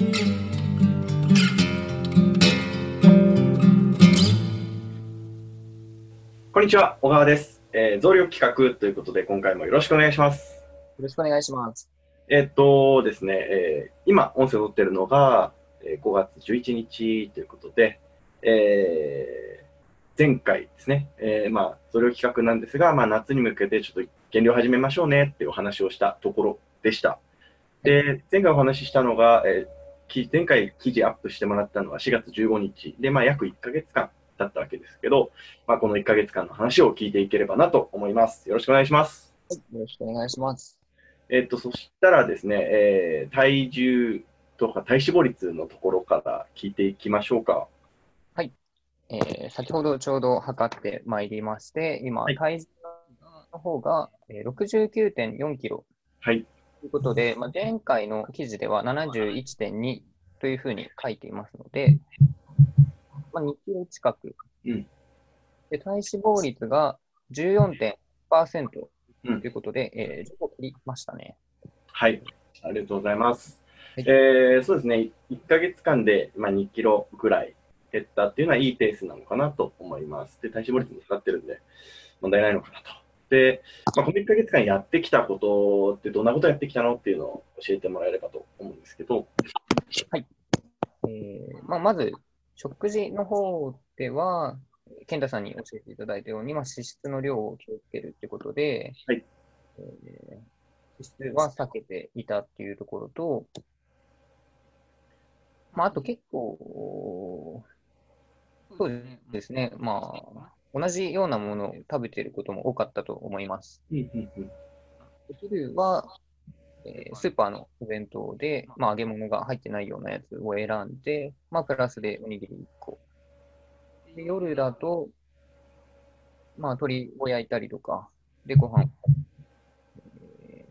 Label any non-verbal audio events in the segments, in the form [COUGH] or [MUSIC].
こんにちは、小川です。えー増量企画ということで、今回もよろしくお願いします。よろしくお願いします。えっとですね、えー今、音声を取ってるのが、えー5月11日ということで、えー前回ですね、えーまあ、増量企画なんですが、まあ、夏に向けてちょっと減量始めましょうねっていうお話をしたところでした。で、前回お話ししたのが、えーき前回記事アップしてもらったのは4月15日で、まあ、約1ヶ月間だったわけですけど、まあ、この1ヶ月間の話を聞いていければなと思います。よろしくお願いします。はい、よろしくお願いします。えっと、そしたらですね、えー体重とか体脂肪率のところから聞いていきましょうか。えー先ほどちょうど測ってまいりまして、今、はい体重の方が、えー69.4キロはい。ということで、まあ、前回の記事では71.2というふうに書いていますので、まあ、2キロ近く。うんで体脂肪率が14.1%とうんいうことで、えー、10切りましたね。はい。ありがとうございます。はいえーそうですね、1ヶ月間で、まあ、2キロぐらい減ったっていうのはいいペースなのかなと思います。で、体脂肪率も下がってるんで、問題ないのかなと。で、まあ、この1ヶ月間やってきたことってどんなことやってきたのっていうのを教えてもらえればと思うんですけど、えーまあ、まず、食事の方では、健太さんに教えていただいたように、まあ、脂質の量を気をつけるってことで、はい。えー脂質は避けていたっていうところと、まあ、あと結構、そうですね、まあ、同じようなものを食べていることも多かったと思います。お昼は、えースーパーのお弁当で、まあ、揚げ物が入ってないようなやつを選んで、まあ、プラスでおにぎり1個。で夜だと、まあ、鶏を焼いたりとか、で、ご飯、えー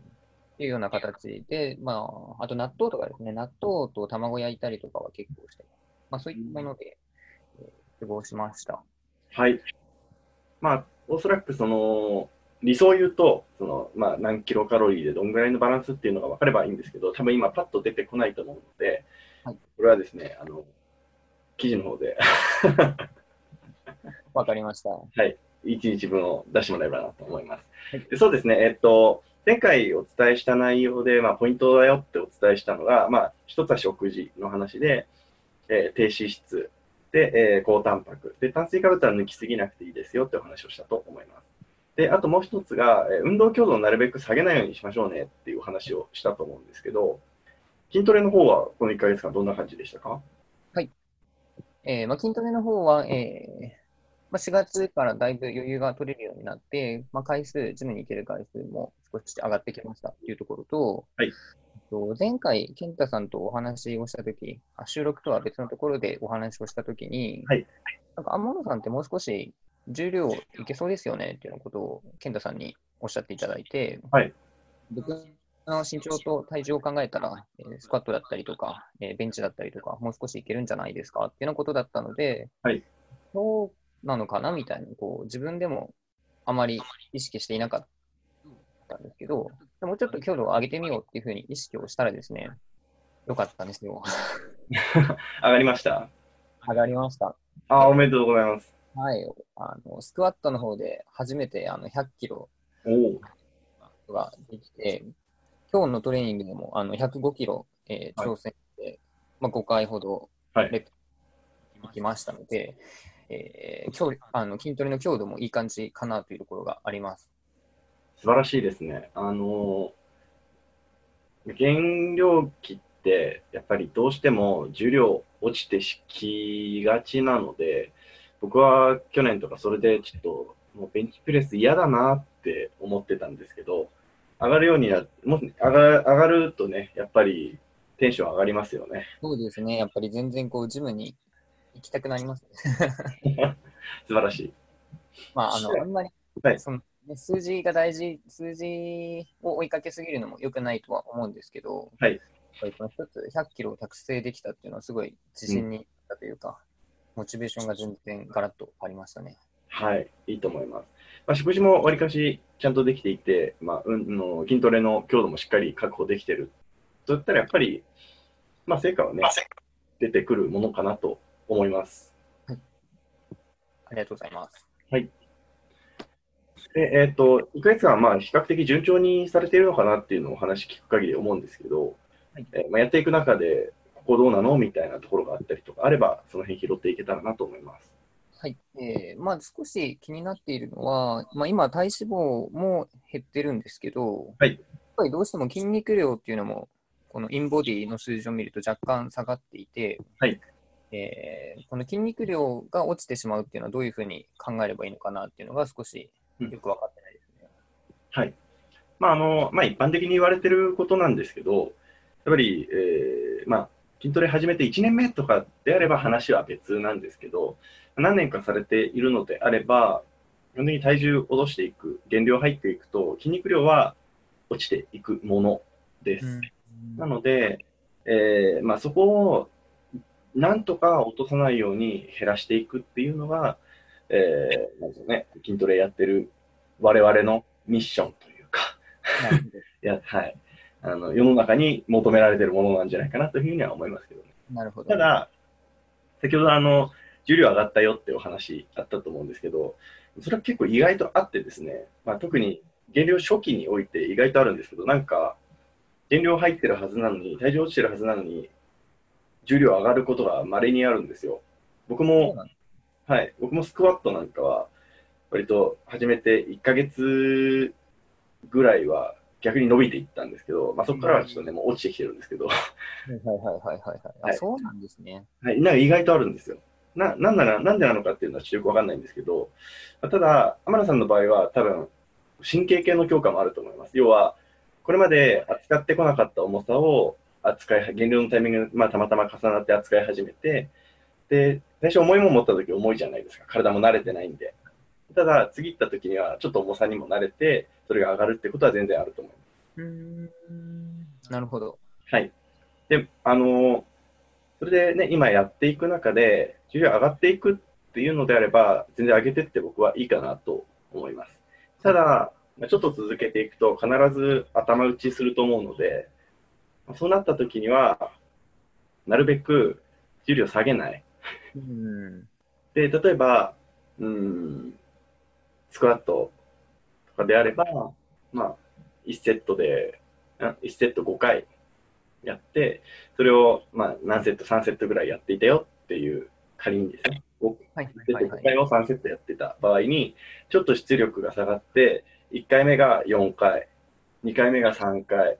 っていうような形で、まあ、あと納豆とかですね、納豆と卵焼いたりとかは結構してます。まあ、そういったもので、えー過ごしました。はい。まあ、おそらくその、理想を言うと、その、まあ、何キロカロリーでどんぐらいのバランスっていうのが分かればいいんですけど、多分今パッと出てこないと思うので、はい。これはですね、あの、記事の方で。[LAUGHS] わかりました。1日分を出してもらえればなと思います。はい。でそうですね、えっと、前回お伝えした内容で、まあ、ポイントだよってお伝えしたのが、まあ、一つは食事の話で、えー低脂質で、えー高タンパク。で、炭水化物は抜きすぎなくていいですよってお話をしたと思います。で、あともう一つが、えー運動強度をなるべく下げないようにしましょうねっていうお話をしたと思うんですけど、筋トレの方はこの1ヶ月間どんな感じでしたか？えーまあ、筋トレの方は、えーまあ、4月からだいぶ余裕が取れるようになって、まあ、回数、ジムに行ける回数も少し上がってきましたっていうところと、はいと前回、健太さんとお話をしたとき、あ収録とは別のところでお話をしたときに、はい。なんか、天野さんってもう少し重量いけそうですよねっていうようなことを健太さんにおっしゃっていただいて、はい。僕の身長と体重を考えたら、えースクワットだったりとか、えーベンチだったりとか、もう少しいけるんじゃないですかっていうようなことだったので、はい。そうなのかなみたいに、こう、自分でもあまり意識していなかったんですけど、でもうちょっと強度を上げてみようっていうふうに意識をしたらですね、よかったんですよ。[LAUGHS] 上がりました？上がりました。あーおめでとうございます。はい。あの、スクワットの方で初めてあの100キロができて、今日のトレーニングでもあの105キロ、えーはい挑戦して、まあ、5回ほどはいレプいきましたので、えー強あの筋トレの強度もいい感じかなというところがあります。素晴らしいですね。あのー、減量期って、やっぱりどうしても重量落ちてきがちなので、僕は去年とかそれでちょっと、もうベンチプレス嫌だなって思ってたんですけど、上がるようになもし上が上がるとね、やっぱりテンション上がりますよね。そうですね。やっぱり全然こうジムに行きたくなりますね。[LAUGHS] 素晴らしい。まあ、あの、あんまり、はいそのね、数字が大事、数字を追いかけすぎるのも良くないとは思うんですけど、はい一つ100キロを達成できたっていうのはすごい自信になったというか、モチベーションが全然ガラッとありましたね。はい、いいと思います。まあ、食事もわりかしちゃんとできていて、まあ、うんの筋トレの強度もしっかり確保できてるといったら、やっぱり、まあ、成果はね、出てくるものかなと思います。ありがとうございます。で、えっ、と、1ヶ月間、まあ、比較的順調にされているのかなっていうのをお話聞く限り思うんですけど、はいえーまあ、やっていく中で、ここどうなのみたいなところがあったりとかあれば、その辺拾っていけたらなと思います。はい。えーまあ、少し気になっているのは、まあ、今、体脂肪も減ってるんですけど、はいやっぱりどうしても筋肉量っていうのも、このインボディの数字を見ると若干下がっていて、はいえーこの筋肉量が落ちてしまうっていうのはどういうふうに考えればいいのかなっていうのが少しよく分かってないですね。はい。まあ、あの、まあ、一般的に言われてることなんですけど、やっぱり、えーまあ、筋トレ始めて1年目とかであれば話は別なんですけど、何年かされているのであれば、基本的に体重を落としていく、減量入っていくと、筋肉量は落ちていくものです。なので、えーまあ、そこをなんとか落とさないように減らしていくっていうのが、えーなんですよね、筋トレやってる我々のミッションというか、い [LAUGHS] やはい、あの世の中に求められてるものなんじゃないかなというふうには思いますけどね。なるほど。ただ、先ほどあの、重量上がったよってお話あったと思うんですけど、それは結構意外とあってですね、まあ、特に減量初期において意外とあるんですけど、なんか、減量入ってるはずなのに、体重落ちてるはずなのに、重量上がることが稀にあるんですよ。僕も、はい、僕もスクワットなんかは、割と始めて1ヶ月ぐらいは逆に伸びていったんですけど、まあ、そこからはちょっとね、もう落ちてきてるんですけど、はいはいはいはいはい。はいあそうなんですね。はい、なんか意外とあるんですよ。な、なんなら、なんでなのかっていうのはちょっとよくわかんないんですけど、まあただ、天野さんの場合は多分、神経系の強化もあると思います。要は、これまで扱ってこなかった重さを扱い、減量のタイミングが、まあ、たまたま重なって扱い始めて、で、最初重いもん持った時重いじゃないですか。体も慣れてないんで。ただ、次行った時にはちょっと重さにも慣れて、それが上がるってことは全然あると思います。うーん。なるほど。はい。で、あのそれでね、今やっていく中で、重量上がっていくっていうのであれば、全然上げてって僕はいいかなと思います。ただ、まあちょっと続けていくと必ず頭打ちすると思うので、まあそうなった時には、なるべく重量下げない。うん。で、例えば、うん、スクワットとかであれば、まあ、1セットで、あ1セット5回やって、それを、まあ、何セット、3セットぐらいやっていたよっていう、仮にですね、5はいセット5はいはい。回を3セットやってた場合に、ちょっと出力が下がって、1回目が4回、2回目が3回、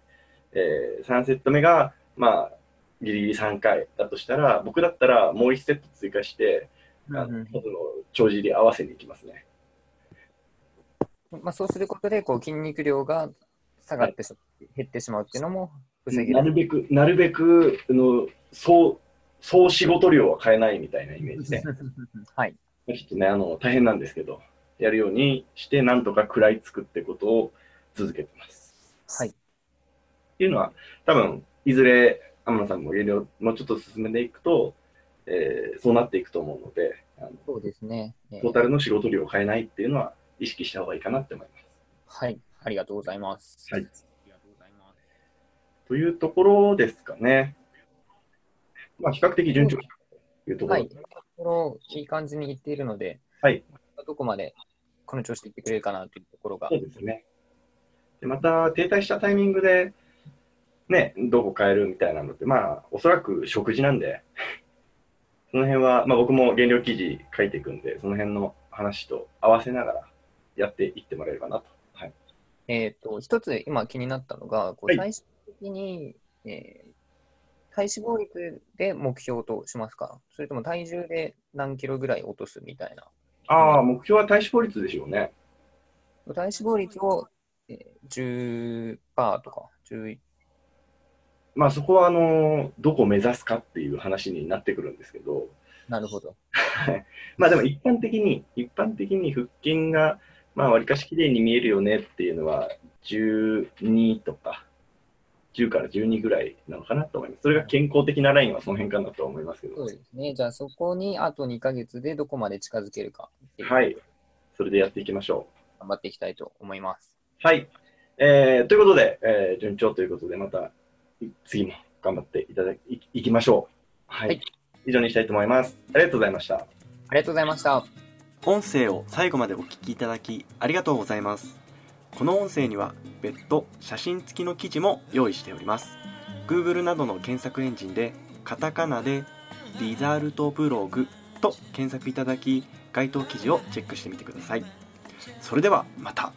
えー3セット目が、まあ、ギリギリ3回だとしたら、僕だったらもう1セット追加して、あうんうんの帳尻合わせに行きますね。まあ、そうすることでこう筋肉量が下がってし、減ってしまうっていうのも防げる。なるべく、なるべく、あの、総、総仕事量は変えないみたいなイメージで、[LAUGHS] はい。ちょっとね、あの、大変なんですけど、やるようにして、なんとか食らいつくってことを続けてます。はい。っていうのは、多分、いずれ、天野さんも減量もうちょっと進めていくと、えーそうなっていくと思うので、あのそうですね。えートータルの仕事量を変えないっていうのは意識した方がいいかなって思います。はい。ありがとうございます。はいありがとうございます。というところですかね。まあ、比較的順調というところ。はい。いい感じにいっているので、はい。どこまでこの調子でいってくれるかなというところがそ。うですね。でまた、停滞したタイミングで、ね、どこ変えるみたいなのって、まあ、おそらく食事なんで、[LAUGHS] その辺は、まあ僕も減量記事書いていくんで、その辺の話と合わせながらやっていってもらえればなと。はい。えっ、と、一つ今気になったのが、こうはい最終的に、えー体脂肪率で目標としますか？それとも体重で何キロぐらい落とすみたいな。ああ、目標は体脂肪率でしょうね。体脂肪率を、えー、10%とか、11まあそこは、あの、どこを目指すかっていう話になってくるんですけど、なるほど。[LAUGHS] まあでも一般的に、一般的に腹筋が、まあ割かし綺麗に見えるよねっていうのは、12とか、10から12ぐらいなのかなと思います。それが健康的なラインはその辺かなと思いますけどそう、ですね。じゃあそこにあと2ヶ月でどこまで近づけるかはい。それでやっていきましょ頑張っていきたいと思います。う。はい。えー、ということで、えー順調ということで、また次も頑張っていただき、いきましょう。はい。はい以上にしたいと思います。ありがとうございました。ありがとうございました。音声を最後までお聞きいただきありがとうございますこの音声には別途写真付きの記事も用意しております Google などの検索エンジンでカタカナでリザルトブログと検索いただき該当記事をチェックしてみてくださいそれではまた